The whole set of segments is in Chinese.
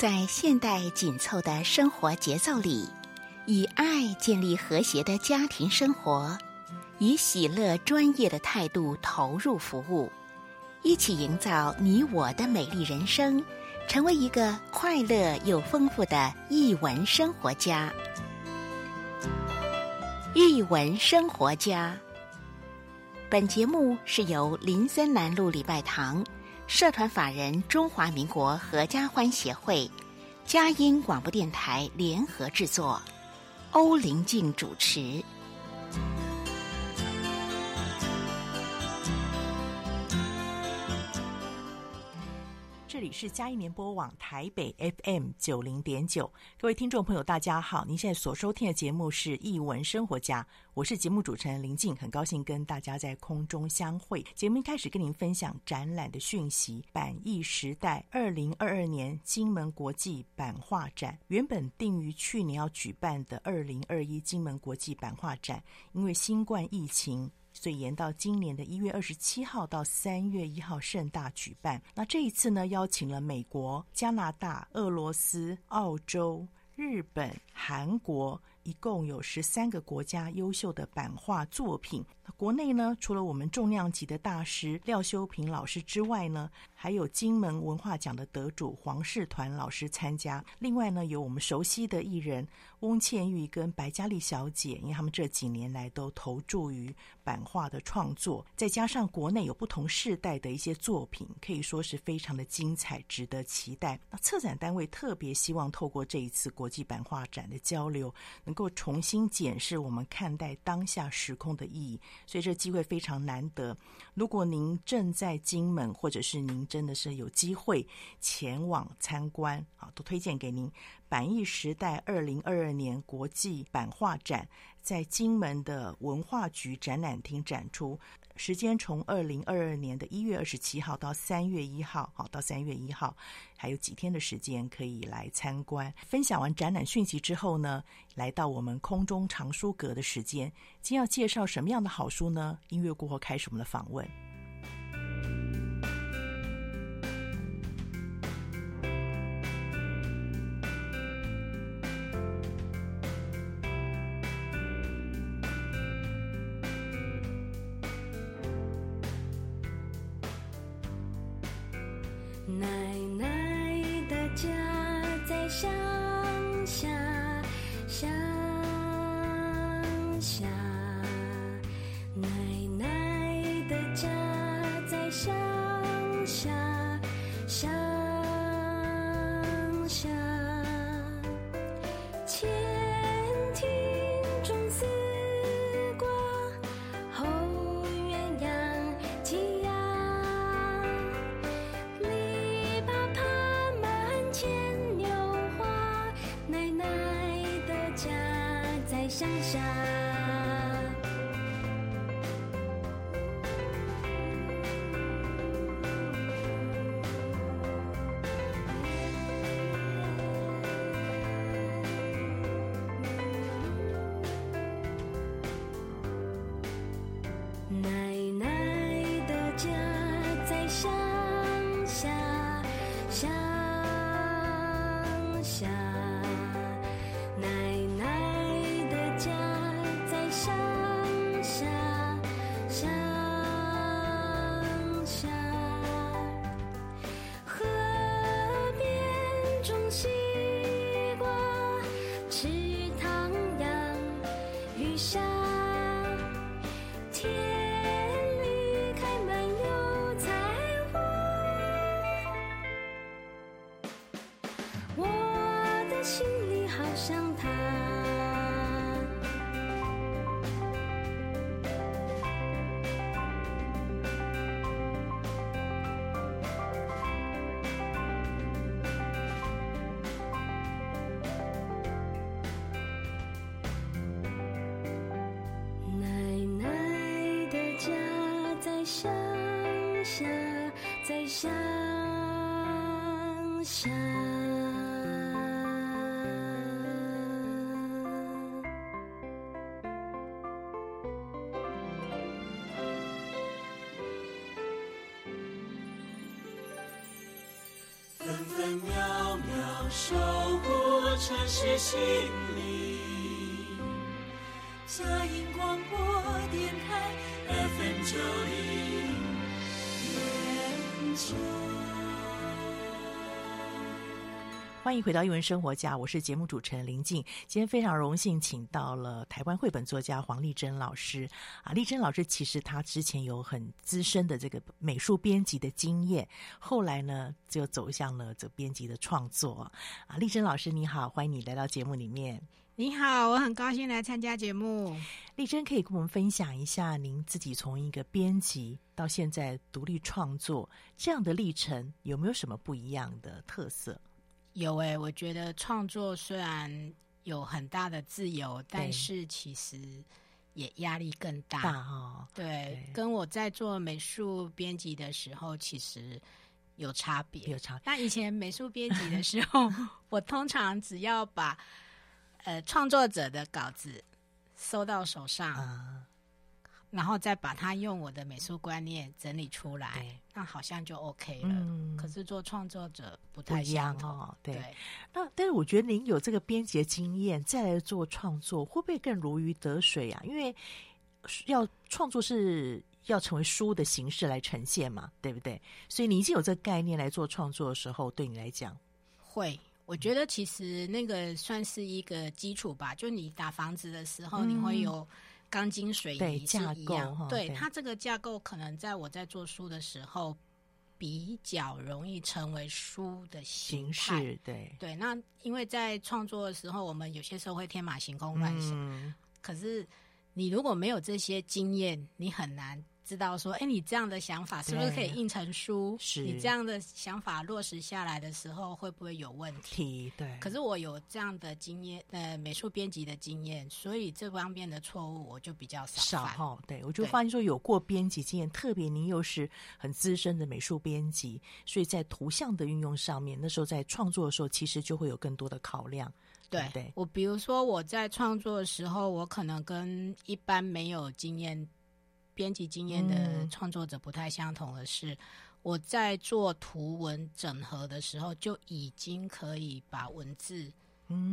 在现代紧凑的生活节奏里，以爱建立和谐的家庭生活，以喜乐专业的态度投入服务，一起营造你我的美丽人生，成为一个快乐又丰富的译文生活家。译文生活家。本节目是由林森南路礼拜堂。社团法人中华民国合家欢协会、佳音广播电台联合制作，欧林静主持。是嘉义联播网台北 FM 九零点九，各位听众朋友，大家好！您现在所收听的节目是《艺文生活家》，我是节目主持人林静，很高兴跟大家在空中相会。节目一开始跟您分享展览的讯息：版艺时代二零二二年金门国际版画展，原本定于去年要举办的二零二一金门国际版画展，因为新冠疫情。所以延到今年的一月二十七号到三月一号盛大举办。那这一次呢，邀请了美国、加拿大、俄罗斯、澳洲、日本、韩国。一共有十三个国家优秀的版画作品。国内呢，除了我们重量级的大师廖修平老师之外呢，还有金门文化奖的得主黄世团老师参加。另外呢，有我们熟悉的艺人翁倩玉跟白嘉丽小姐，因为他们这几年来都投注于版画的创作。再加上国内有不同世代的一些作品，可以说是非常的精彩，值得期待。那策展单位特别希望透过这一次国际版画展的交流。能够重新检视我们看待当下时空的意义，所以这机会非常难得。如果您正在金门，或者是您真的是有机会前往参观，啊，都推荐给您。板艺时代二零二二年国际版画展在金门的文化局展览厅展出。时间从二零二二年的一月二十七号到三月一号，好，到三月一号还有几天的时间可以来参观。分享完展览讯息之后呢，来到我们空中藏书阁的时间，今要介绍什么样的好书呢？音乐过后开始我们的访问。想想，再想想，分分秒秒守护城市心灵。欢迎回到《艺文生活家》，我是节目主持人林静。今天非常荣幸请到了台湾绘本作家黄丽珍老师啊，丽珍老师其实她之前有很资深的这个美术编辑的经验，后来呢就走向了这编辑的创作啊。丽珍老师你好，欢迎你来到节目里面。你好，我很高兴来参加节目。丽珍可以跟我们分享一下您自己从一个编辑到现在独立创作这样的历程，有没有什么不一样的特色？有诶、欸，我觉得创作虽然有很大的自由，但是其实也压力更大。大哦、对，对，跟我在做美术编辑的时候其实有差别。有差别。那以前美术编辑的时候，我通常只要把呃创作者的稿子收到手上。嗯然后再把它用我的美术观念整理出来，那好像就 OK 了。嗯、可是做创作者不太一样哦。对，对那但是我觉得您有这个编辑经验，再来做创作，会不会更如鱼得水啊？因为要创作是要成为书的形式来呈现嘛，对不对？所以你已经有这个概念来做创作的时候，对你来讲会。我觉得其实那个算是一个基础吧。就你打房子的时候，你会有。钢筋水泥是一样，对，对它这个架构可能在我在做书的时候比较容易成为书的形式，对对。那因为在创作的时候，我们有些时候会天马行空乱想，嗯，可是你如果没有这些经验，你很难。知道说，哎，你这样的想法是不是可以印成书？是你这样的想法落实下来的时候，会不会有问题？对。可是我有这样的经验，呃，美术编辑的经验，所以这方面的错误我就比较少。少哈，对，我就发现说，有过编辑经验，特别您又是很资深的美术编辑，所以在图像的运用上面，那时候在创作的时候，其实就会有更多的考量。对，对我，比如说我在创作的时候，我可能跟一般没有经验。编辑经验的创作者不太相同的是，嗯、我在做图文整合的时候，就已经可以把文字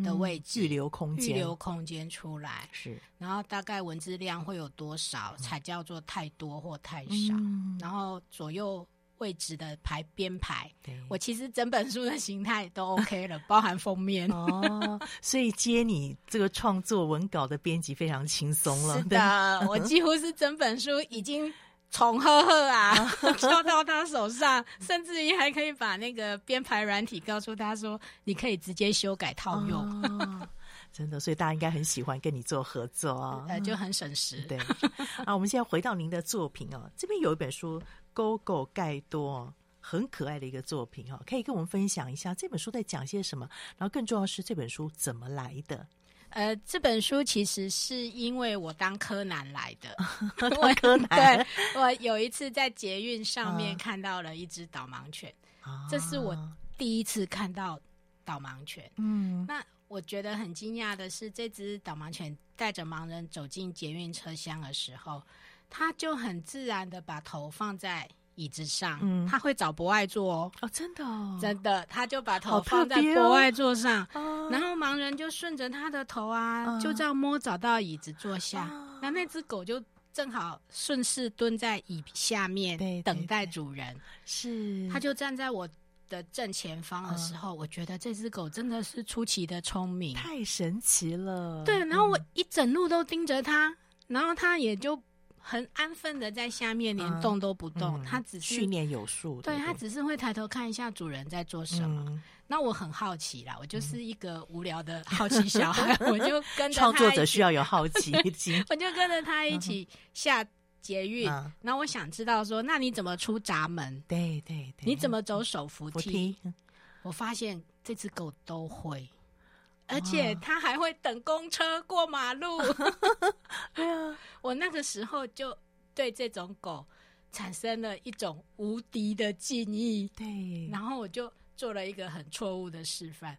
的位置预留空间，预留空间出来。是，然后大概文字量会有多少，才叫做太多或太少？嗯、然后左右。位置的排编排，我其实整本书的形态都 OK 了，包含封面哦。所以接你这个创作文稿的编辑非常轻松了。是的，我几乎是整本书已经从呵呵啊 交到他手上，甚至于还可以把那个编排软体告诉他说，你可以直接修改套用。哦、真的，所以大家应该很喜欢跟你做合作啊、呃，就很省时。对啊，我们现在回到您的作品哦，这边有一本书。狗狗盖多很可爱的一个作品哦，可以跟我们分享一下这本书在讲些什么？然后更重要是这本书怎么来的？呃，这本书其实是因为我当柯南来的。当 柯南，对，我有一次在捷运上面看到了一只导盲犬，啊，这是我第一次看到导盲犬。嗯，那我觉得很惊讶的是，这只导盲犬带着盲人走进捷运车厢的时候。他就很自然的把头放在椅子上，嗯，他会找博爱座哦，哦，真的，哦，真的，他就把头放在博爱座上，哦，然后盲人就顺着他的头啊，啊，就这样摸找到椅子坐下，啊，那那只狗就正好顺势蹲在椅下面，对，等待主人，是，他就站在我的正前方的时候，啊，我觉得这只狗真的是出奇的聪明，太神奇了，对，然后我一整路都盯着他，嗯，然后他也就。很安分的在下面，连动都不动。他、嗯、只是训练有素，对，它只是会抬头看一下主人在做什么。嗯、那我很好奇啦，我就是一个无聊的好奇小孩，嗯、我就跟着他。创作者需要有好奇 心，我就跟着他一起下捷运。嗯、我想知道说，那你怎么出闸门？对对对，你怎么走手扶梯？扶梯我发现这只狗都会。而且他还会等公车过马路。对啊，我那个时候就对这种狗产生了一种无敌的敬意。对，然后我就做了一个很错误的示范，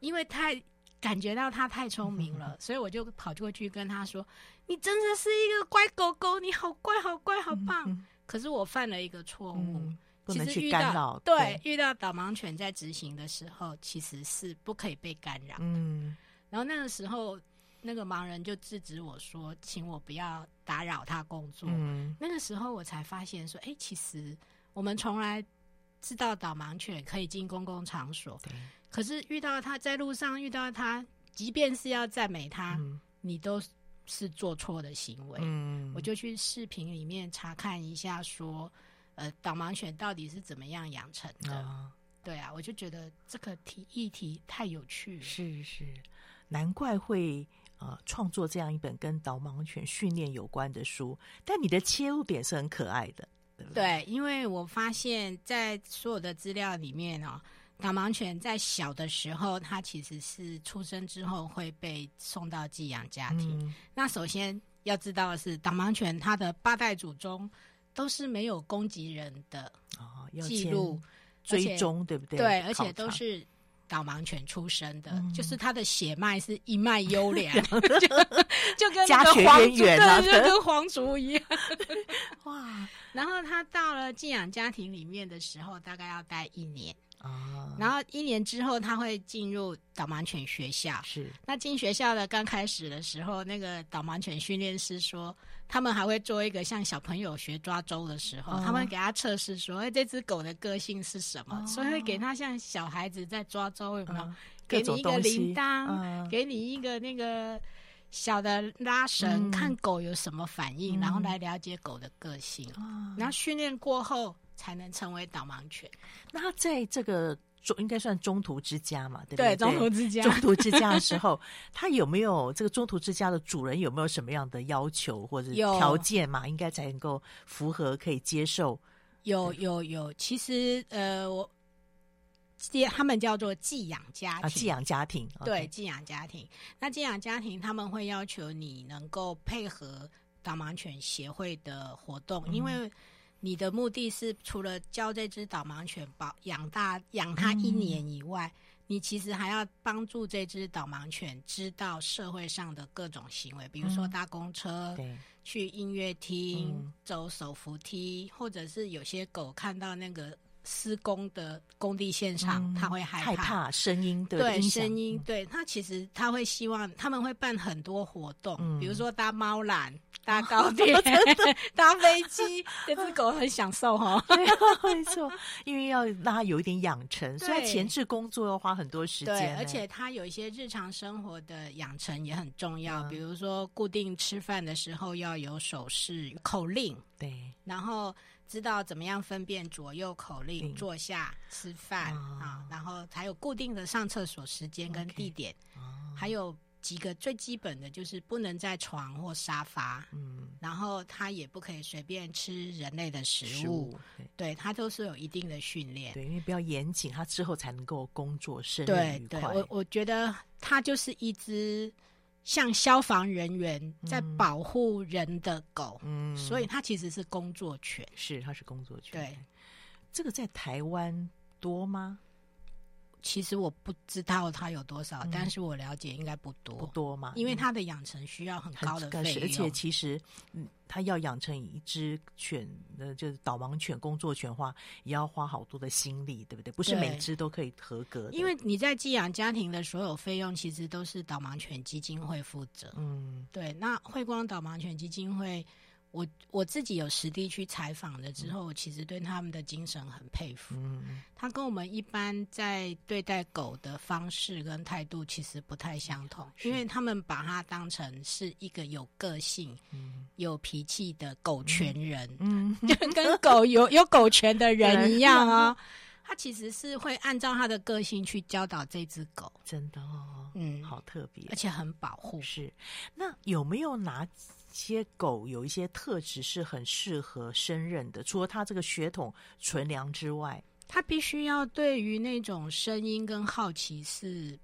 因为太感觉到它太聪明了，所以我就跑过去跟他说：“你真的是一个乖狗狗，你好乖，好乖，好棒。”可是我犯了一个错误。不能去干扰。对，遇到导盲犬在执行的时候，其实是不可以被干扰。嗯，然后那个时候，那个盲人就制止我说：“请我不要打扰他工作。”嗯，那个时候我才发现说：“哎，其实我们从来知道导盲犬可以进公共场所，可是遇到他在路上遇到他，即便是要赞美他，嗯，你都。”是做错的行为，嗯，我就去视频里面查看一下，说，呃，导盲犬到底是怎么样养成的？哦、对啊，我就觉得这个题议题太有趣了，是是，难怪会呃创作这样一本跟导盲犬训练有关的书。但你的切入点是很可爱的，对不对？对，因为我发现，在所有的资料里面哦。导盲犬在小的时候，它其实是出生之后会被送到寄养家庭。嗯、那首先要知道的是，导盲犬它的八代祖宗都是没有攻击人的记录、哦、追踪，对不对？对，而且都是导盲犬出生的，嗯、就是它的血脉是一脉优良，就 就跟家学渊源、啊，就跟皇族一样。哇！然后他到了寄养家庭里面的时候，大概要待一年。啊，然后一年之后，他会进入导盲犬学校。是，那进学校的刚开始的时候，那个导盲犬训练师说，他们还会做一个像小朋友学抓周的时候，哦、他们给他测试说，哎，这只狗的个性是什么？哦、所以会给他像小孩子在抓周，有没有？嗯、给你一个铃铛，嗯、给你一个那个小的拉绳，嗯、看狗有什么反应，嗯、然后来了解狗的个性。嗯、然后训练过后。才能成为导盲犬。那在这个中应该算中途之家嘛？对不对？对，中途之家。中途之家的时候，他有没有这个中途之家的主人有没有什么样的要求或者条件嘛？应该才能够符合可以接受？有有有，其实呃，我接他们叫做寄养家庭，啊、寄养家庭对，寄养家庭。那寄养家庭他们会要求你能够配合导盲犬协会的活动，嗯、因为。你的目的是除了教这只导盲犬保养大养它一年以外，嗯、你其实还要帮助这只导盲犬知道社会上的各种行为，比如说搭公车、嗯、去音乐厅、嗯、走手扶梯，或者是有些狗看到那个。施工的工地现场，他会害怕，声音的，对声音，对他其实他会希望他们会办很多活动，比如说搭猫缆、搭高铁、搭飞机，这只狗很享受哈。对，没错，因为要让它有一点养成，所以前置工作要花很多时间，而且它有一些日常生活的养成也很重要，比如说固定吃饭的时候要有手势口令，对，然后。知道怎么样分辨左右口令，坐下吃饭啊，然后还有固定的上厕所时间跟地点，还有几个最基本的就是不能在床或沙发，嗯，然后他也不可以随便吃人类的食物，对，他都是有一定的训练，对，因为比较严谨，他之后才能够工作顺利愉快。对，对，我我觉得他就是一只。像消防人员在保护人的狗，嗯，所以它其实是工作犬，是它是工作犬。对，这个在台湾多吗？其实我不知道它有多少，嗯、但是我了解应该不多，不多嘛，因为它的养成需要很高的费用，而且其实，嗯，它要养成一只犬，呃，就是导盲犬、工作犬的话，也要花好多的心力，对不对？不是每只都可以合格的。因为你在寄养家庭的所有费用，其实都是导盲犬基金会负责。嗯，对。那慧光导盲犬基金会。我我自己有实地去采访了之后，我其实对他们的精神很佩服。嗯，他跟我们一般在对待狗的方式跟态度其实不太相同，因为他们把它当成是一个有个性、有脾气的狗权人，嗯，就跟狗有有狗权的人一样啊。他其实是会按照他的个性去教导这只狗，真的哦，嗯，好特别，而且很保护。是，那有没有拿？些狗有一些特质是很适合胜任的，除了它这个血统纯良之外，它必须要对于那种声音跟好奇是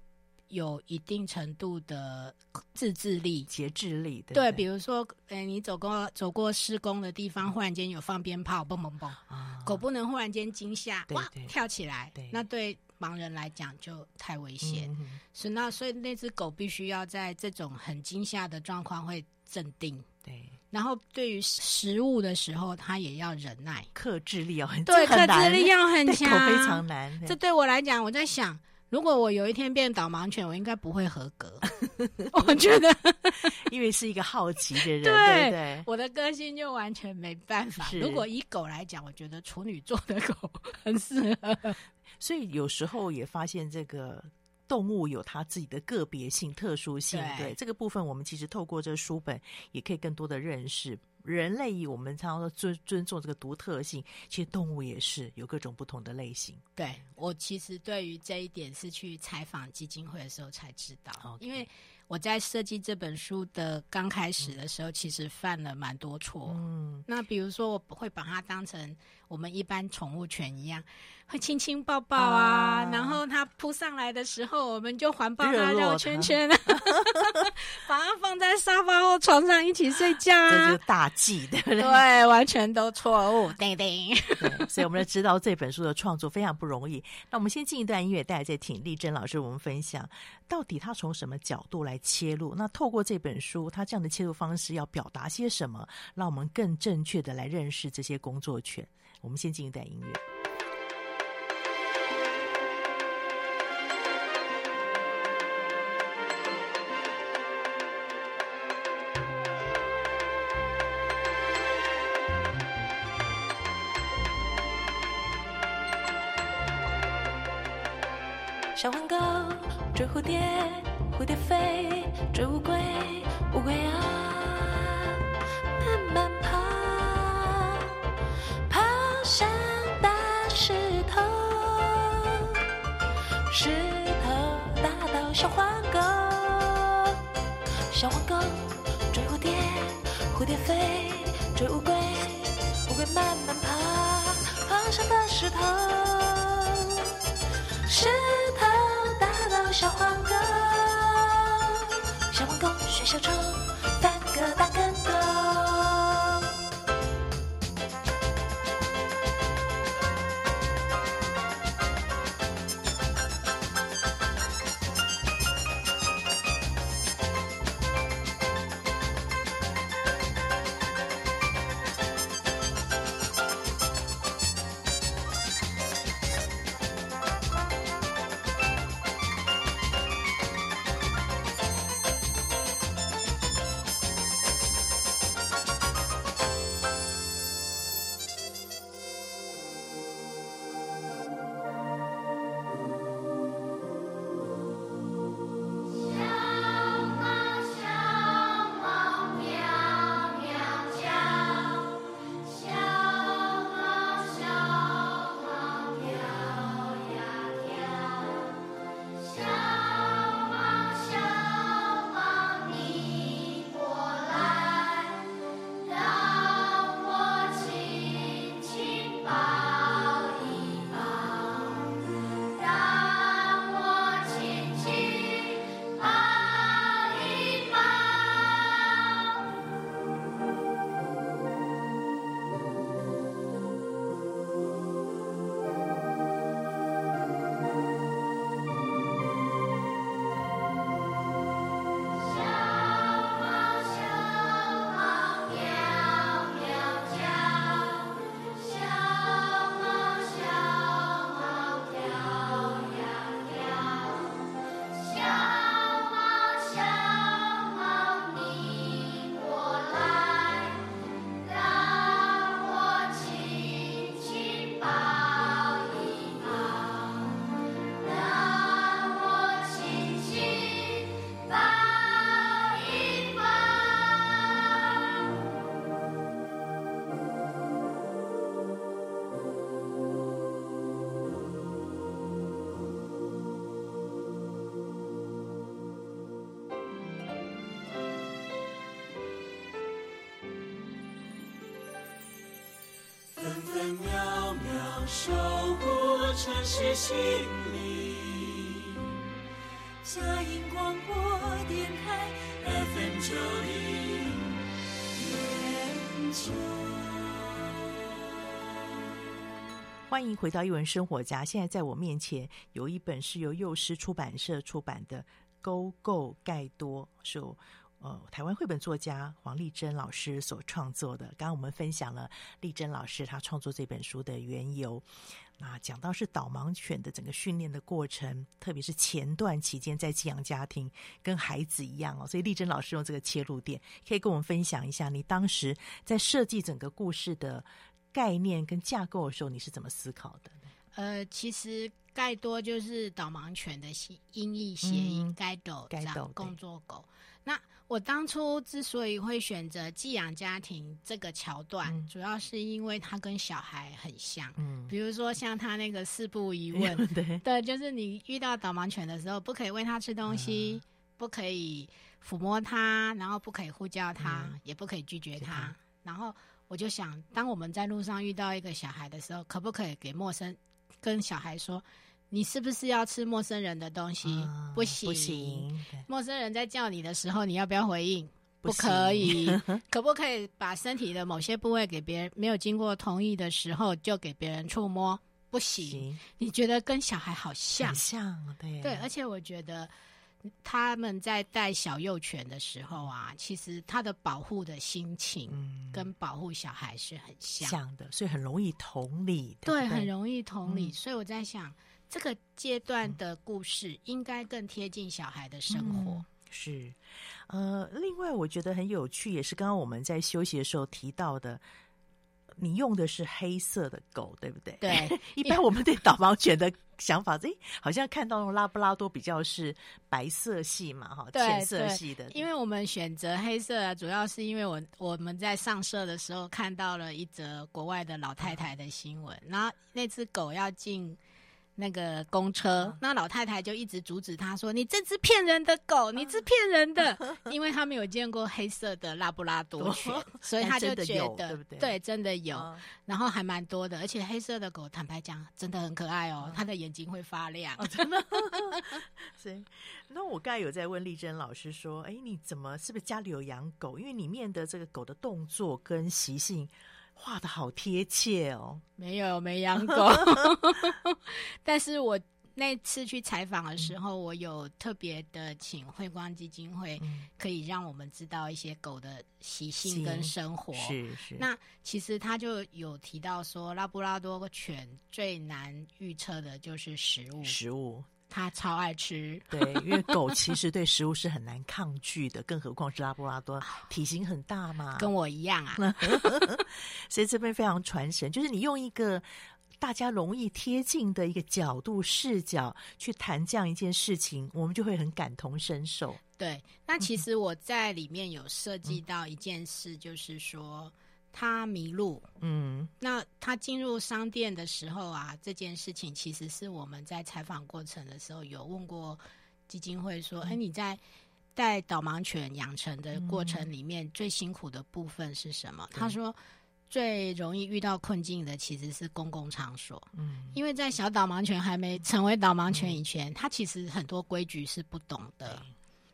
有一定程度的自制力、节制力。的，对，比如说，哎，你走过走过施工的地方，忽然间有放鞭炮，嘣嘣嘣，啊、狗不能忽然间惊吓，哇，跳起来，对那对盲人来讲就太危险。嗯、所以那所以那只狗必须要在这种很惊吓的状况会。镇定，对，然后对于食物的时候，他也要忍耐，克制力要很对，很克制力要很 强，非常难。这对我来讲，我在想，如果我有一天变导盲犬，我应该不会合格。我觉得，因为是一个好奇的人，对，对？我的个性就完全没办法。如果以狗来讲，我觉得处女座的狗很适合。所以有时候也发现这个。动物有它自己的个别性、特殊性，对，对这个部分，我们其实透过这个书本也可以更多的认识人类。我们常常说尊尊重这个独特性，其实动物也是有各种不同的类型。对，我其实对于这一点是去采访基金会的时候才知道，Okay. 因为。我在设计这本书的刚开始的时候，其实犯了蛮多错。嗯，那比如说，我会把它当成我们一般宠物犬一样，会亲亲抱抱啊，啊然后它扑上来的时候，我们就环抱它绕圈圈，把它放在沙发或床上一起睡觉啊，这就是大忌，对不对？对，完全都错误，叮叮。对，所以我们就知道这本书的创作非常不容易。那我们先进一段音乐，大家再听丽珍老师我们分享，到底他从什么角度来切入，那透过这本书，他这样的切入方式要表达些什么，让我们更正确的来认识这些工作犬。我们先进一段音乐。小黄狗追蝴蝶，蝴蝶飞追乌龟，乌龟啊小黄狗，小黄狗追蝴蝶，蝴蝶飞追乌龟，乌龟慢慢爬，爬上大石头，石头打倒。小黄狗，小黄狗学小丑，分分秒秒守护城市心灵，佳音广播电台 FM 九零点九。欢迎回到艺文生活家。现在在我面前有一本是由幼狮出版社出版的《勾构盖多》，是呃，台湾绘本作家黄丽珍老师所创作的。刚刚我们分享了丽珍老师她创作这本书的缘由。那讲到是导盲犬的整个训练的过程，特别是前段期间在寄养家庭跟孩子一样哦，所以丽珍老师用这个切入点，可以跟我们分享一下你当时在设计整个故事的概念跟架构的时候，你是怎么思考的？呃，其实盖多就是导盲犬的音译谐音，盖斗，盖斗，工作狗。那我当初之所以会选择寄养家庭这个桥段，嗯，主要是因为它跟小孩很像。嗯，比如说像他那个四不疑 问，嗯，对，对，就是你遇到导盲犬的时候，不可以喂它吃东西，嗯，不可以抚摸它，然后不可以呼叫它，嗯，也不可以拒绝它。然后我就想，当我们在路上遇到一个小孩的时候，可不可以给陌生跟小孩说？你是不是要吃陌生人的东西？嗯、不行，不行。陌生人在叫你的时候，你要不要回应？不，可以。可不可以把身体的某些部位给别人？没有经过同意的时候就给别人触摸？不行。行。你觉得跟小孩好像？像，对。对，而且我觉得他们在带小幼犬的时候啊，其实他的保护的心情跟保护小孩是很像，像的，所以很容易同理。对，对，很容易同理。嗯、所以我在想。这个阶段的故事应该更贴近小孩的生活。嗯、是，呃，另外我觉得很有趣，也是刚刚我们在休息的时候提到的，你用的是黑色的狗，对不对？对。一般我们对导盲犬的想法，哎，好像看到拉布拉多比较是白色系嘛，哈，浅色系的。因为我们选择黑色啊，主要是因为我我们在上社的时候看到了一则国外的老太太的新闻，然后那只狗要进。那个公车，那老太太就一直阻止他说：“你这只骗人的狗，你是骗人的。”因为他没有见过黑色的拉布拉多犬，所以他就觉得？对，真的有，然后还蛮多的，而且黑色的狗，坦白讲，真的很可爱哦，它的眼睛会发亮，真的。所以，那我刚才有在问丽珍老师说：“哎，你怎么是不是家里有养狗？因为里面的这个狗的动作跟习性。”画的好贴切哦！没有，没养狗。但是我那次去采访的时候，嗯、我有特别的请慧光基金会，可以让我们知道一些狗的习性跟生活。是是。那其实他就有提到说，拉布拉多犬最难预测的就是食物。食物。他超爱吃，对，因为狗其实对食物是很难抗拒的，更何况是拉布拉多，体型很大嘛，跟我一样啊。所以这边非常传神，就是你用一个大家容易贴近的一个角度视角去谈这样一件事情，我们就会很感同身受。对，那其实我在里面有涉及到一件事，就是说。他迷路，嗯，那他进入商店的时候啊，这件事情其实是我们在采访过程的时候有问过基金会说，哎、嗯，你在带导盲犬养成的过程里面，最辛苦的部分是什么？嗯、他说，最容易遇到困境的其实是公共场所，嗯，因为在小导盲犬还没成为导盲犬以前，他、嗯、其实很多规矩是不懂的，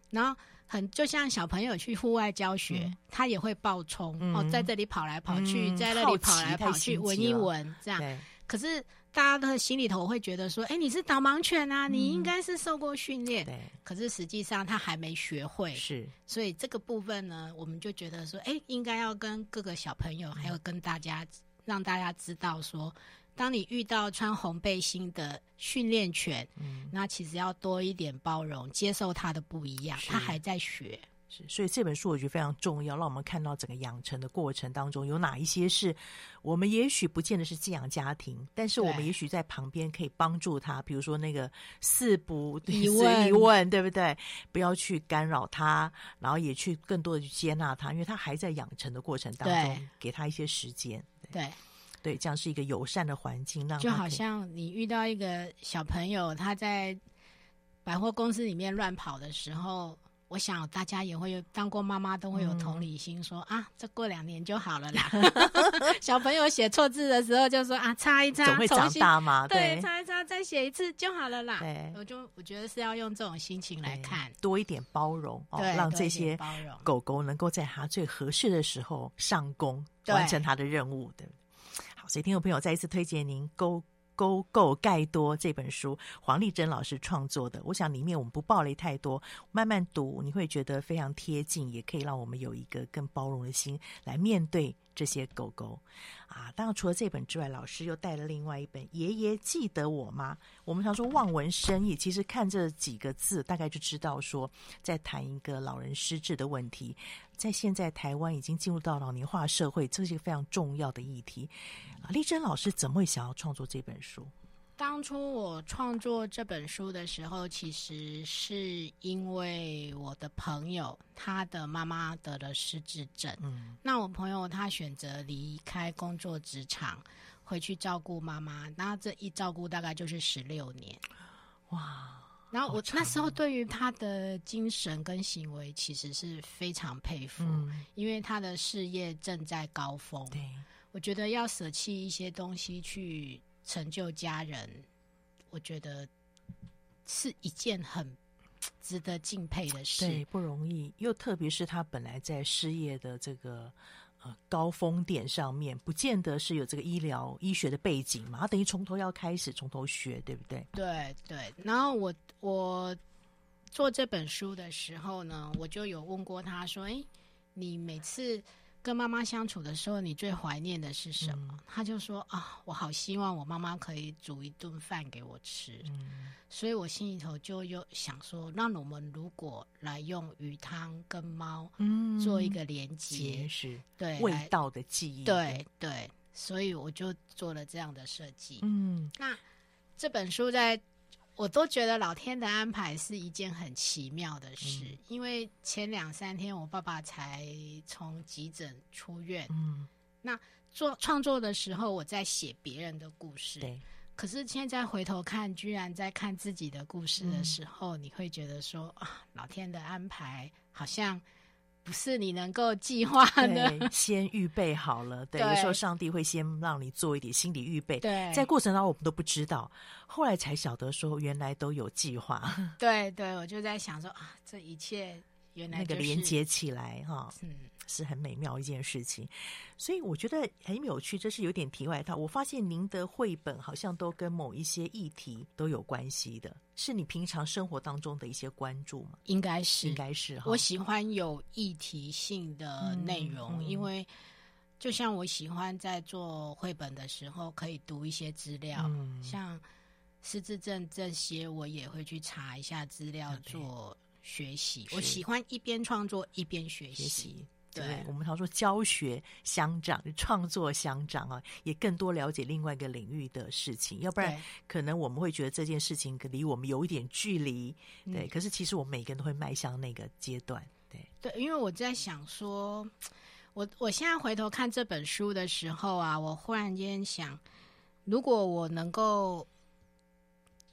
然后。很就像小朋友去户外教学，嗯、他也会暴冲、嗯、哦，在这里跑来跑去，嗯、在那里跑来跑去，闻一闻这样。可是大家的心里头会觉得说：“哎，你是导盲犬啊，嗯、你应该是受过训练。”对。可是实际上他还没学会，是。所以这个部分呢，我们就觉得说：“哎，应该要跟各个小朋友，还有跟大家，让大家知道说。”当你遇到穿红背心的训练犬，嗯，那其实要多一点包容，接受它的不一样，它还在学。是，所以这本书我觉得非常重要，让我们看到整个养成的过程当中有哪一些是我们也许不见得是寄养家庭，但是我们也许在旁边可以帮助他，比如说那个四不疑问，疑问，对不对？不要去干扰他，然后也去更多的去接纳他，因为他还在养成的过程当中，给他一些时间。对。对对，这样是一个友善的环境，让就好像你遇到一个小朋友，他在百货公司里面乱跑的时候，我想大家也会有当过妈妈都会有同理心说，说、嗯、啊，这过两年就好了啦。小朋友写错字的时候就说啊，擦一擦，总会长大嘛，对，擦一擦再写一次就好了啦。对，我就我觉得是要用这种心情来看，多一点包容，哦，让这些狗狗能够在它最合适的时候上工，完成它的任务，对。所以，听众朋友再一次推荐您勾勾够盖多这本书，黄丽珍老师创作的。我想里面我们不暴雷太多，慢慢读你会觉得非常贴近，也可以让我们有一个更包容的心来面对这些狗狗啊。当然，除了这本之外，老师又带了另外一本《爷爷记得我吗》。我们常说望文生义，其实看这几个字，大概就知道说在谈一个老人失智的问题。在现在台湾已经进入到老龄化社会，这是一个非常重要的议题。啊，丽珍老师怎么会想要创作这本书？当初我创作这本书的时候，其实是因为我的朋友他的妈妈得了失智症。嗯，那我朋友他选择离开工作职场，回去照顾妈妈。那这一照顾大概就是十六年。哇！然后我那时候对于他的精神跟行为其实是非常佩服，嗯、因为他的事业正在高峰。对，我觉得要舍弃一些东西去成就家人，我觉得是一件很值得敬佩的事。对，不容易，又特别是他本来在事业的这个呃。高峰点上面不见得是有这个医疗医学的背景嘛，他等于从头要开始，从头学，对不对？对对。然后我我做这本书的时候呢，我就有问过他说：“哎，你每次……”跟妈妈相处的时候，你最怀念的是什么？嗯、他就说啊，我好希望我妈妈可以煮一顿饭给我吃。嗯、所以我心里头就又想说，那我们如果来用鱼汤跟猫做一个连接，是、嗯、对味道的记忆，对对，所以我就做了这样的设计。嗯，那这本书在。我都觉得老天的安排是一件很奇妙的事，嗯、因为前两三天我爸爸才从急诊出院。嗯，那做创作的时候，我在写别人的故事。对，可是现在回头看，居然在看自己的故事的时候，嗯、你会觉得说啊，老天的安排好像。不是你能够计划的，先预备好了。对，对有时候上帝会先让你做一点心理预备。对，在过程当中我们都不知道，后来才晓得说原来都有计划。对对，我就在想说啊，这一切原来、就是、那个连接起来哈。嗯。是很美妙一件事情，所以我觉得很有趣。这是有点题外话。我发现您的绘本好像都跟某一些议题都有关系的，是你平常生活当中的一些关注吗？应该是，应该是。我喜欢有议题性的内容，嗯嗯、因为就像我喜欢在做绘本的时候，可以读一些资料，嗯、像失智症这些，我也会去查一下资料做学习。我喜欢一边创作一边学习。对，对，我们常说教学相长，创作相长啊，也更多了解另外一个领域的事情。要不然，可能我们会觉得这件事情可离我们有一点距离。对，嗯、可是其实我们每个人都会迈向那个阶段。对，对，因为我在想说，我我现在回头看这本书的时候啊，我忽然间想，如果我能够。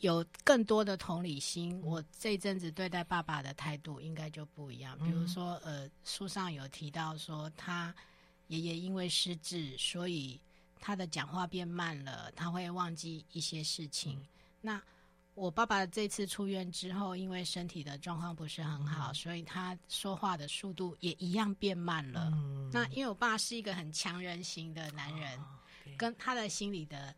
有更多的同理心，我这一阵子对待爸爸的态度应该就不一样。比如说，呃，书上有提到说，他爷爷因为失智，所以他的讲话变慢了，他会忘记一些事情。那我爸爸这次出院之后，因为身体的状况不是很好，所以他说话的速度也一样变慢了。那因为我爸是一个很强人型的男人，跟他的心里的。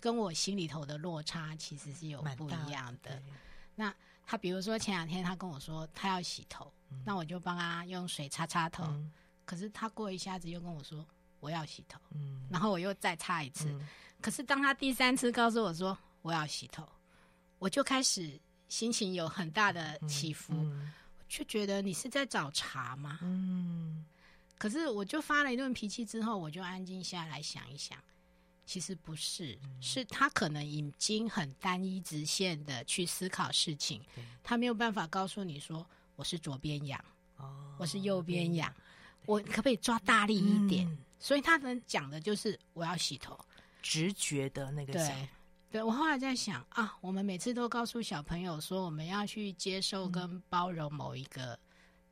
跟我心里头的落差其实是有不一样的。那他比如说前两天他跟我说他要洗头，嗯、那我就帮他用水擦擦头。嗯、可是他过一下子又跟我说我要洗头，嗯、然后我又再擦一次。嗯、可是当他第三次告诉我说我要洗头，我就开始心情有很大的起伏，就觉得你是在找茬吗？嗯。可是我就发了一顿脾气之后，我就安静下来想一想。其实不是，是他可能已经很单一直线的去思考事情，他没有办法告诉你说我是左边痒，哦，我是右边痒，我可不可以抓大力一点？嗯、所以他能讲的就是我要洗头，直觉的那个对，对我后来在想啊，我们每次都告诉小朋友说我们要去接受跟包容某一个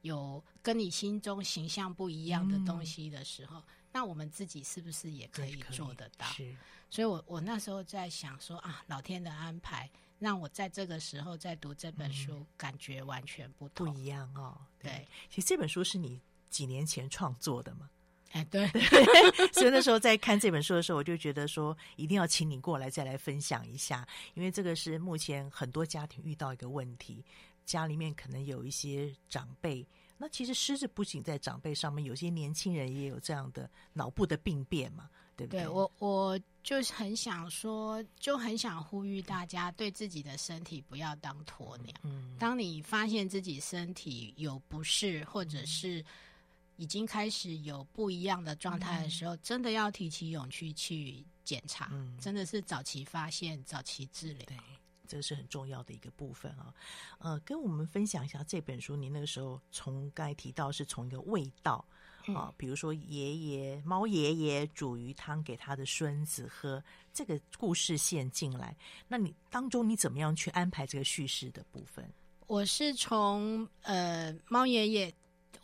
有跟你心中形象不一样的东西的时候。嗯那我们自己是不是也可以做得到？是，所以我我那时候在想说啊，老天的安排让我在这个时候在读这本书，嗯、感觉完全不同，不一样哦。对，对，其实这本书是你几年前创作的吗？哎，对，所以那时候在看这本书的时候，我就觉得说，一定要请你过来再来分享一下，因为这个是目前很多家庭遇到一个问题，家里面可能有一些长辈。那其实失智不仅在长辈上面，有些年轻人也有这样的脑部的病变嘛，对不对？对，我我就很想说，就很想呼吁大家对自己的身体不要当鸵鸟。嗯，当你发现自己身体有不适，或者是已经开始有不一样的状态的时候，嗯、真的要提起勇气去检查，嗯、真的是早期发现、早期治疗。对。这个是很重要的一个部分啊，呃，跟我们分享一下这本书。你那个时候从刚才提到是从一个味道啊，比如说爷爷猫爷爷煮鱼汤给他的孙子喝，这个故事线进来。那你当中你怎么样去安排这个叙事的部分？我是从呃猫爷爷。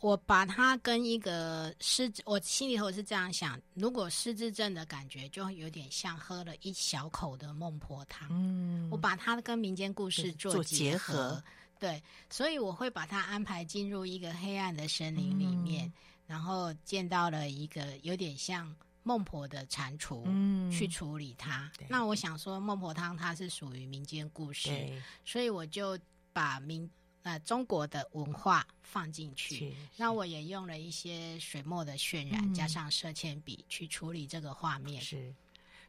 我把它跟一个失智，我心里头是这样想：如果失智症的感觉，就有点像喝了一小口的孟婆汤。嗯，我把它跟民间故事做结合，对，所以我会把它安排进入一个黑暗的森林里面，嗯、然后见到了一个有点像孟婆的蟾蜍，嗯，去处理它。那我想说，孟婆汤它是属于民间故事，所以我就把民。呃，中国的文化放进去，那我也用了一些水墨的渲染，嗯、加上色铅笔去处理这个画面。是，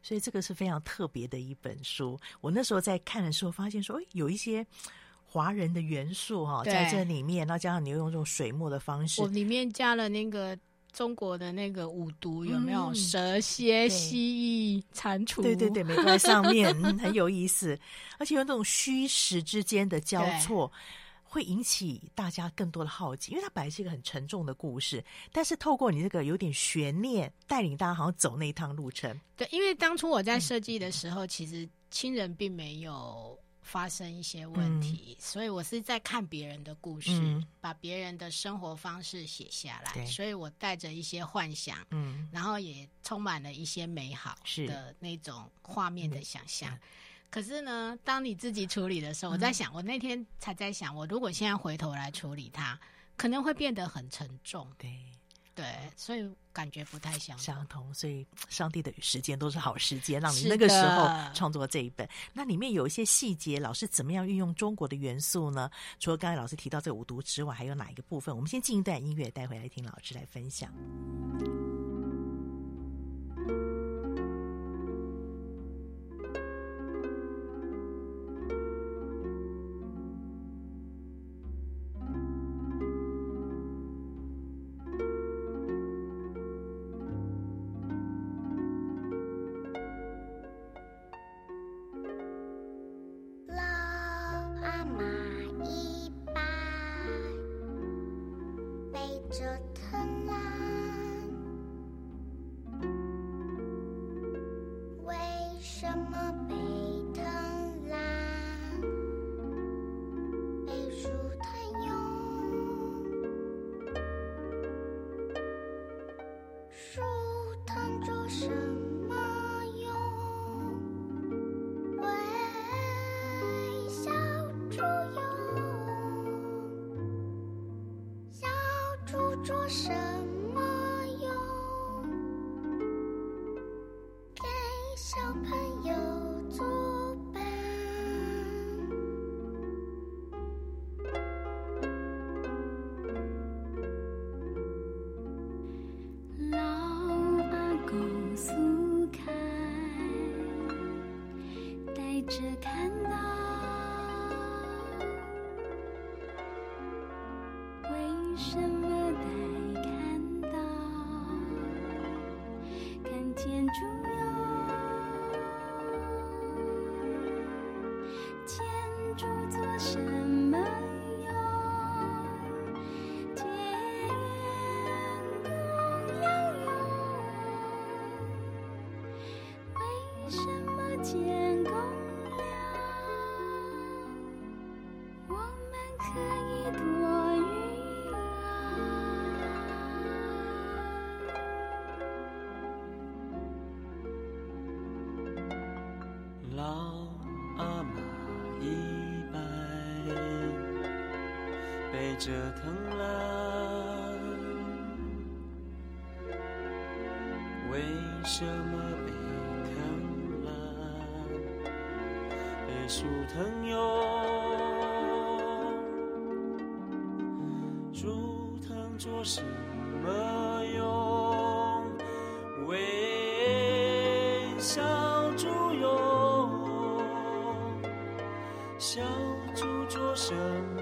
所以这个是非常特别的一本书。我那时候在看的时候，发现说，哎，有一些华人的元素哈、哦，在这里面，那加上你又用这种水墨的方式，我里面加了那个中国的那个五毒，有没有？嗯、蛇蝎、蜥蜴、蟾蜍？对对对，没在上面，很有意思，而且有那种虚实之间的交错。会引起大家更多的好奇，因为它本来是一个很沉重的故事，但是透过你这个有点悬念，带领大家好像走那一趟路程。对，因为当初我在设计的时候，嗯、其实亲人并没有发生一些问题，嗯、所以我是在看别人的故事，嗯、把别人的生活方式写下来，所以我带着一些幻想，嗯，然后也充满了一些美好的那种画面的想象。嗯可是呢，当你自己处理的时候，我在想，我那天才在想，我如果现在回头来处理它，可能会变得很沉重。对，对，所以感觉不太相同。相同，所以上帝的时间都是好时间，让你那个时候创作这一本。那里面有一些细节，老师怎么样运用中国的元素呢？除了刚才老师提到这五毒之外，还有哪一个部分？我们先进一段音乐，带回来听老师来分享。折腾了，为什么被疼了？被树疼拥，树疼做什么用？微笑住用，笑住做什么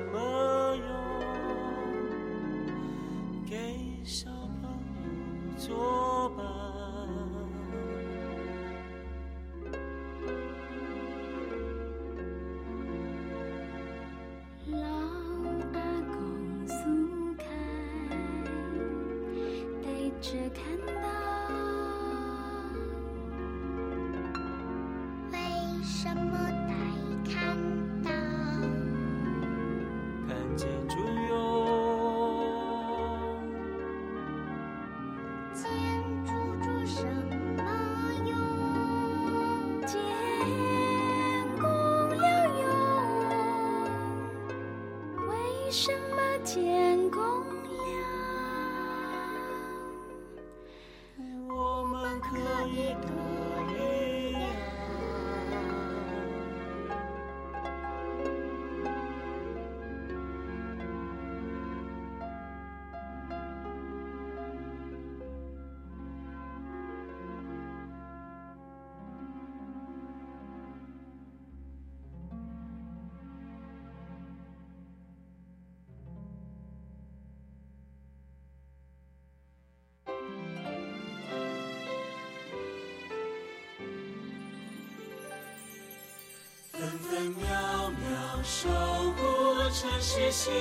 分分秒秒守护城市心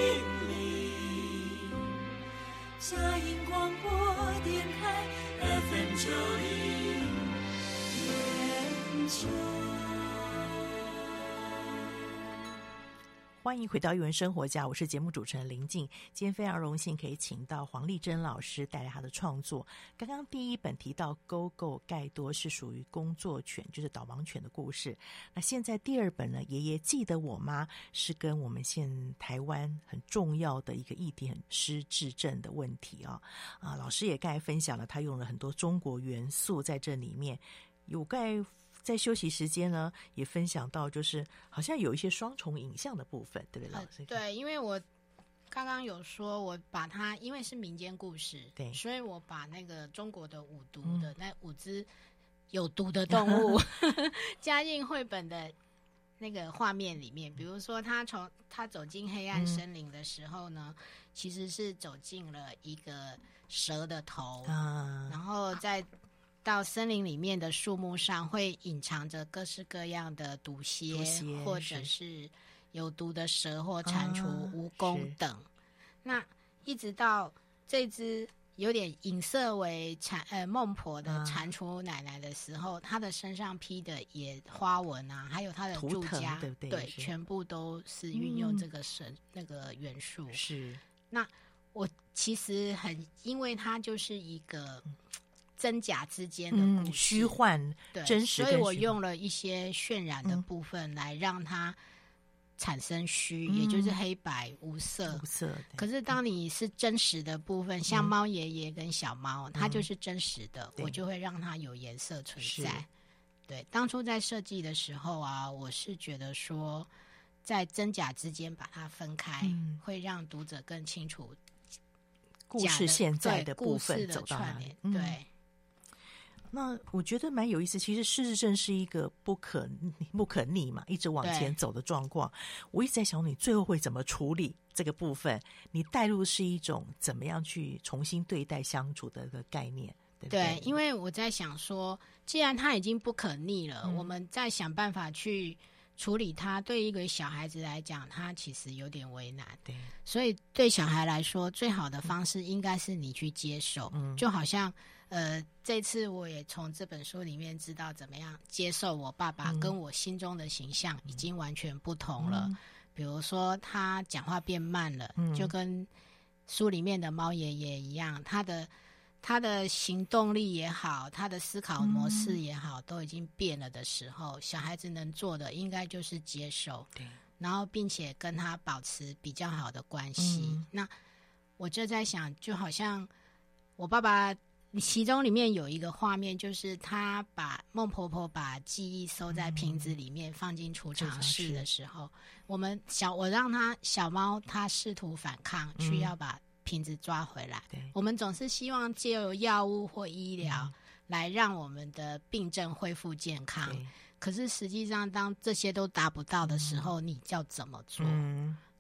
灵。佳音广播电台 FM 九零点九。欢迎回到《艺文生活家》，我是节目主持人林静。今天非常荣幸可以请到黄丽珍老师带来他的创作。刚刚第一本提到 Gogo 盖多是属于工作犬，就是导盲犬的故事。那现在第二本呢，爷爷记得我吗？是跟我们现台湾很重要的一个议题，很失智症的问题啊啊！老师也刚才分享了，他用了很多中国元素在这里面，有盖。在休息时间呢，也分享到，就是好像有一些双重影像的部分，对不对，老师？呃、对，因为我刚刚有说，我把它因为是民间故事，对，所以我把那个中国的五毒的、嗯、那五只有毒的动物 加进绘本的那个画面里面。比如说，他从他走进黑暗森林的时候呢，嗯、其实是走进了一个蛇的头，啊、然后在。到森林里面的树木上会隐藏着各式各样的毒蝎，毒蝎或者是有毒的蛇或蟾蜍、啊、蜈蚣等。那一直到这只有点影色为蟾呃孟婆的蟾蜍奶奶的时候，她、啊、的身上披的也花纹啊，还有她的住家，对不对？对，全部都是运用这个神、嗯、那个元素。是。那我其实很，因为它就是一个。真假之间的故，虚幻、对真实，所以我用了一些渲染的部分来让它产生虚，嗯、也就是黑白无色。无色。可是当你是真实的部分，嗯、像猫爷爷跟小猫，嗯、它就是真实的，我就会让它有颜色存在。对，当初在设计的时候啊，我是觉得说，在真假之间把它分开，嗯、会让读者更清楚故事现在的部分的走到哪里。对。嗯那我觉得蛮有意思。其实失智症是一个不可不可逆嘛，一直往前走的状况。我一直在想，你最后会怎么处理这个部分？你带入是一种怎么样去重新对待相处的一个概念，对不对？因为我在想说，既然他已经不可逆了，嗯、我们再想办法去处理他。对一个小孩子来讲，他其实有点为难。对，所以对小孩来说，最好的方式应该是你去接受，嗯、就好像。呃，这次我也从这本书里面知道怎么样接受我爸爸跟我心中的形象已经完全不同了。嗯、比如说，他讲话变慢了，嗯、就跟书里面的猫爷爷一样，他的他的行动力也好，他的思考模式也好，嗯、都已经变了的时候，小孩子能做的应该就是接受，对，然后并且跟他保持比较好的关系。嗯、那我就在想，就好像我爸爸。其中里面有一个画面，就是他把孟婆婆把记忆收在瓶子里面，放进储藏室的时候，我们小我让他小猫，它试图反抗，去要把瓶子抓回来。我们总是希望借由药物或医疗来让我们的病症恢复健康。可是实际上，当这些都达不到的时候，你叫怎么做？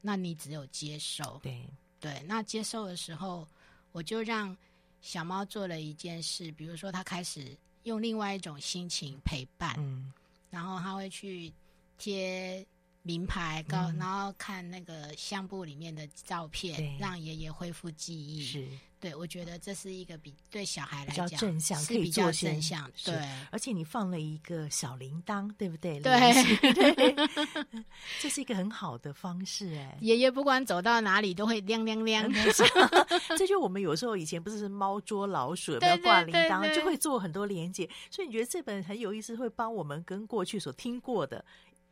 那你只有接受。对对，那接受的时候，我就让。小猫做了一件事，比如说，它开始用另外一种心情陪伴，嗯，然后它会去贴名牌，告、嗯，然后看那个相簿里面的照片，让爷爷恢复记忆。是。对，我觉得这是一个比对小孩来讲比较正向，可以做正向。对，而且你放了一个小铃铛，对不对？对，对 这是一个很好的方式。哎，爷爷不管走到哪里都会亮亮亮。这就我们有时候以前不是猫捉老鼠，有没有挂铃铛，就会做很多连接。所以你觉得这本很有意思，会帮我们跟过去所听过的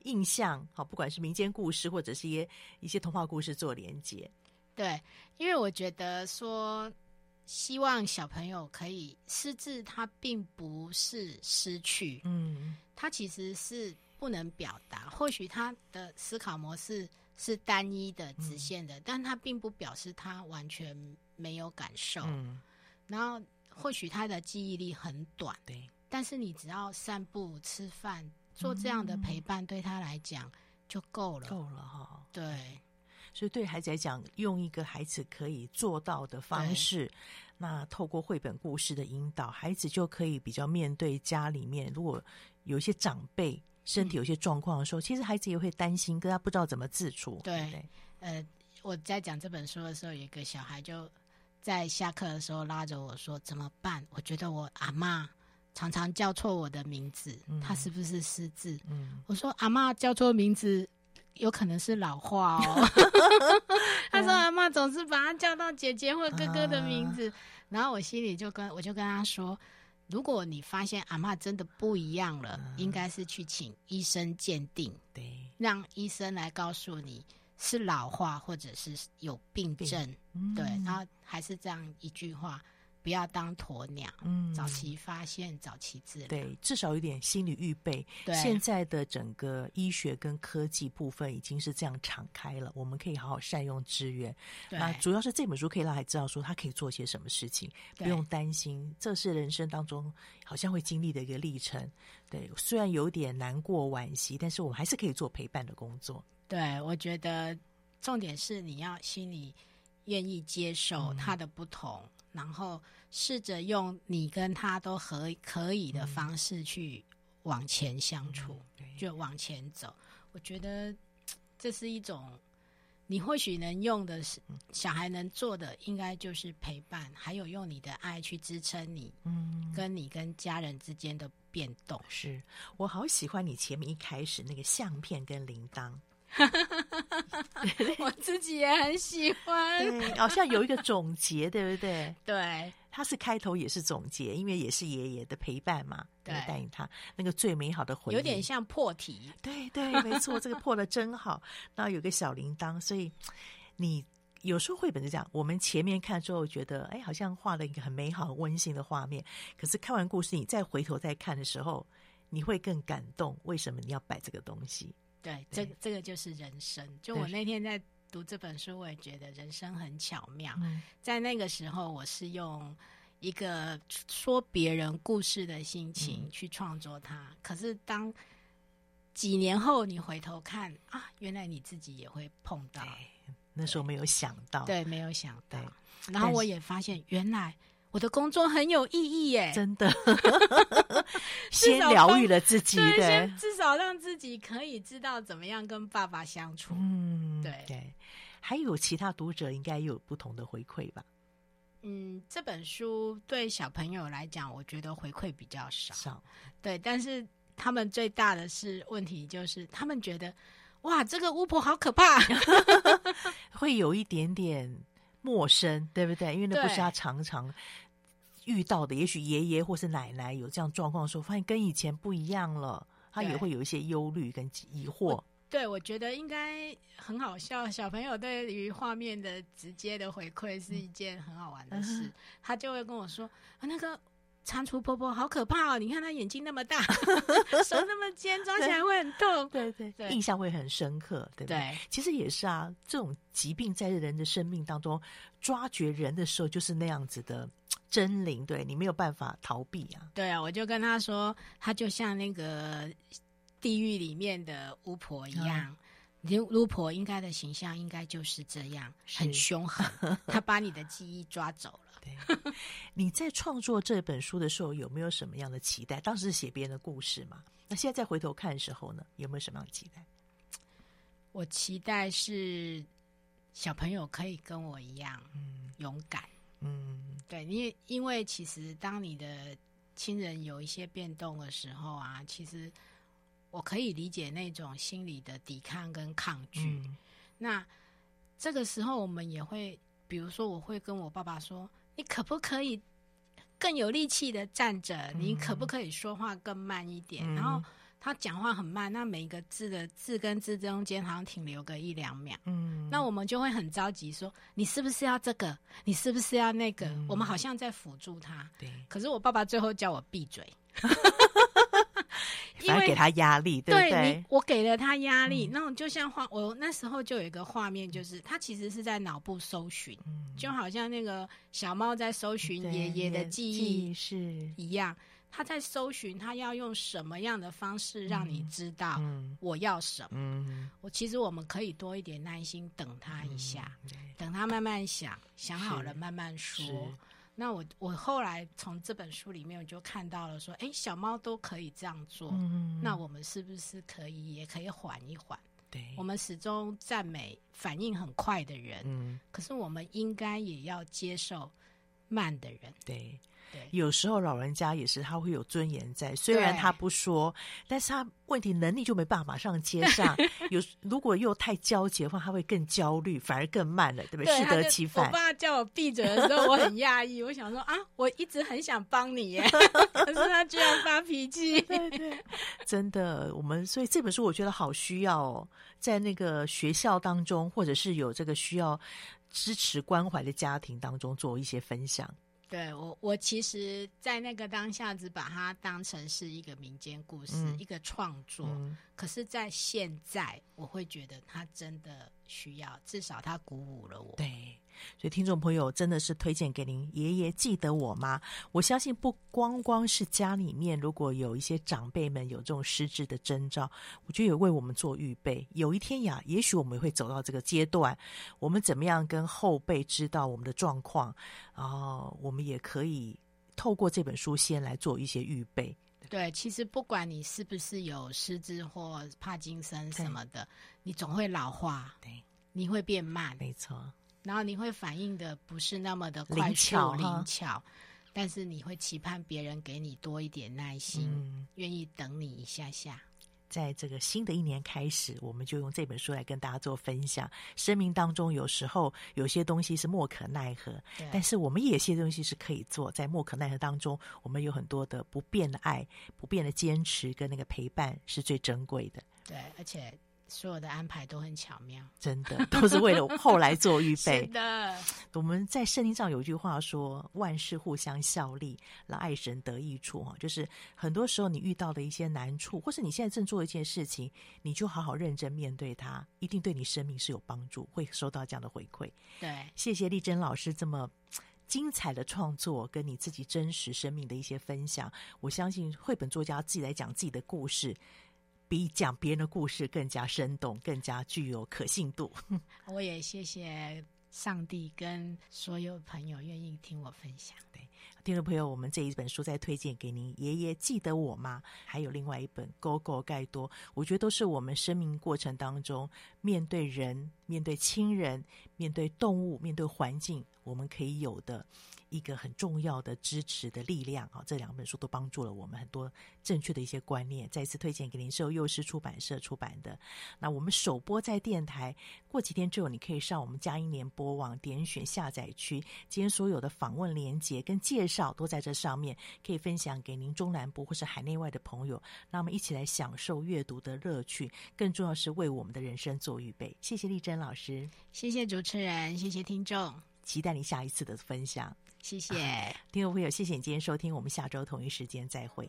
印象，好，不管是民间故事或者是一些一些童话故事做连接。对，因为我觉得说，希望小朋友可以失智，他并不是失去，嗯，他其实是不能表达。或许他的思考模式是单一的、直线的，嗯、但他并不表示他完全没有感受。嗯，然后或许他的记忆力很短，对，但是你只要散步、吃饭、做这样的陪伴，对他来讲就够了，够了哈。对。所以，对孩子来讲，用一个孩子可以做到的方式，那透过绘本故事的引导，孩子就可以比较面对家里面，如果有一些长辈身体有些状况的时候，嗯、其实孩子也会担心，跟他不知道怎么自处。对，对，呃，我在讲这本书的时候，有一个小孩就在下课的时候拉着我说：“怎么办？我觉得我阿嬷常常叫错我的名字，他、嗯、是不是失智？”嗯，我说：“阿嬷叫错名字。”有可能是老化哦。他说：“阿嬷总是把他叫到姐姐或哥哥的名字。”然后我心里就跟我就跟他说：“如果你发现阿嬷真的不一样了，应该是去请医生鉴定，对，让医生来告诉你是老化或者是有病症。”对，然后还是这样一句话。不要当鸵鸟，嗯，早期发现，早期治疗，对，至少有点心理预备。对，现在的整个医学跟科技部分已经是这样敞开了，我们可以好好善用资源。对，那主要是这本书可以让孩子知道说他可以做些什么事情，不用担心，这是人生当中好像会经历的一个历程。对，虽然有点难过惋惜，但是我们还是可以做陪伴的工作。对，我觉得重点是你要心里愿意接受他的不同。嗯然后试着用你跟他都可可以的方式去往前相处，嗯、就往前走。我觉得这是一种你或许能用的，是小孩能做的，应该就是陪伴，还有用你的爱去支撑你，嗯，跟你跟家人之间的变动。是我好喜欢你前面一开始那个相片跟铃铛。我自己也很喜欢，好像有一个总结，对不对？对，他是开头也是总结，因为也是爷爷的陪伴嘛，对，带领他那个最美好的回忆，有点像破题。对对，没错，这个破的真好。然后有个小铃铛，所以你有时候绘本是这样，我们前面看之后觉得，哎，好像画了一个很美好、很温馨的画面。可是看完故事，你再回头再看的时候，你会更感动。为什么你要摆这个东西？对，这个这个就是人生。就我那天在读这本书，我也觉得人生很巧妙。在那个时候，我是用一个说别人故事的心情去创作它。可是当几年后你回头看啊，原来你自己也会碰到。那时候没有想到，对，没有想到。然后我也发现，原来。我的工作很有意义耶，真的，先疗愈了自己，对，先至少让自己可以知道怎么样跟爸爸相处。嗯，对对，还有其他读者应该有不同的回馈吧？嗯，这本书对小朋友来讲，我觉得回馈比较少，少，对，但是他们最大的是问题就是，他们觉得哇，这个巫婆好可怕 会有一点点。陌生，对不对？因为那不是他常常遇到的。也许爷爷或是奶奶有这样状况的时候，发现跟以前不一样了，他也会有一些忧虑跟疑惑。对，我觉得应该很好笑。小朋友对于画面的直接的回馈是一件很好玩的事，嗯、他就会跟我说：“啊，那个蟾蜍婆婆好可怕哦！你看她眼睛那么大，手那么尖，抓起来会很痛。”对对对，印象会很深刻，对不对？对，其实也是啊，这种疾病在人的生命当中抓掘人的时候，就是那样子的狰獰，对你没有办法逃避啊。对啊，我就跟他说，他就像那个。地狱里面的巫婆一样，巫、嗯、巫婆应该的形象应该就是这样，很凶狠。他把你的记忆抓走了。对，你在创作这本书的时候有没有什么样的期待？当时是写别人的故事嘛？那现在再回头看的时候呢，有没有什么样的期待？我期待是小朋友可以跟我一样，嗯，勇敢。嗯，对，因为因为其实当你的亲人有一些变动的时候啊，其实。我可以理解那种心理的抵抗跟抗拒。嗯、那这个时候，我们也会，比如说，我会跟我爸爸说：“你可不可以更有力气的站着？嗯、你可不可以说话更慢一点？”嗯、然后他讲话很慢，那每一个字的字跟字中间好像停留个一两秒。嗯，那我们就会很着急说：“你是不是要这个？你是不是要那个？”嗯、我们好像在辅助他。对。可是我爸爸最后叫我闭嘴。因为给他压力，对不对？对，我给了他压力，那种、嗯、就像画，我那时候就有一个画面，就是他其实是在脑部搜寻，嗯、就好像那个小猫在搜寻爷爷的记忆是一样。他在搜寻，他要用什么样的方式让你知道我要什么？嗯、我其实我们可以多一点耐心，等他一下，嗯、等他慢慢想，想好了慢慢说。那我我后来从这本书里面我就看到了说，哎，小猫都可以这样做，嗯、那我们是不是可以也可以缓一缓？对，我们始终赞美反应很快的人，嗯，可是我们应该也要接受慢的人，对。对有时候老人家也是，他会有尊严在，虽然他不说，但是他问题能力就没办法马上接上。有如果又太焦急的话，他会更焦虑，反而更慢了，对不对？适得其反。我爸叫我闭嘴的时候，我很讶异，我想说啊，我一直很想帮你耶，可是他居然发脾气。对对，真的，我们所以这本书我觉得好需要哦，在那个学校当中，或者是有这个需要支持关怀的家庭当中做一些分享。对我，我其实，在那个当下，只把它当成是一个民间故事，嗯、一个创作。嗯、可是，在现在，我会觉得它真的需要，至少它鼓舞了我。对。所以，听众朋友真的是推荐给您。爷爷记得我吗？我相信不光光是家里面，如果有一些长辈们有这种失智的征兆，我觉得也为我们做预备。有一天呀，也许我们会走到这个阶段，我们怎么样跟后辈知道我们的状况？然后我们也可以透过这本书先来做一些预备。对，其实不管你是不是有失智或帕金森什么的，你总会老化，对，你会变慢，没错。然后你会反应的不是那么的快速灵巧，灵巧，但是你会期盼别人给你多一点耐心，嗯、愿意等你一下下。在这个新的一年开始，我们就用这本书来跟大家做分享。生命当中有时候有些东西是莫可奈何，但是我们也有些东西是可以做。在莫可奈何当中，我们有很多的不变的爱、不变的坚持跟那个陪伴是最珍贵的。对，而且。所有的安排都很巧妙，真的都是为了后来做预备。是的，我们在圣经上有一句话说：“万事互相效力，让爱神得益处。”哈，就是很多时候你遇到的一些难处，或是你现在正做一件事情，你就好好认真面对它，一定对你生命是有帮助，会收到这样的回馈。对，谢谢丽珍老师这么精彩的创作，跟你自己真实生命的一些分享。我相信绘本作家自己来讲自己的故事。比讲别人的故事更加生动，更加具有可信度。我也谢谢上帝跟所有朋友愿意听我分享。对，听众朋友，我们这一本书再推荐给您。爷爷记得我吗？还有另外一本《狗狗盖多》，我觉得都是我们生命过程当中面对人、面对亲人、面对动物、面对环境，我们可以有的一个很重要的支持的力量啊！这两本书都帮助了我们很多正确的一些观念。再次推荐给您，是由幼狮出版社出版的。那我们首播在电台，过几天之后，你可以上我们佳音联播网点选下载区，今天所有的访问连接跟介绍都在这上面，可以分享给您中南部或是海内外的朋友。那我们一起来享受阅读的乐趣，更重要是为我们的人生做预备。谢谢丽珍老师，谢谢主持人，谢谢听众，期待你下一次的分享。谢谢、啊、听众朋友，谢谢你今天收听，我们下周同一时间再会。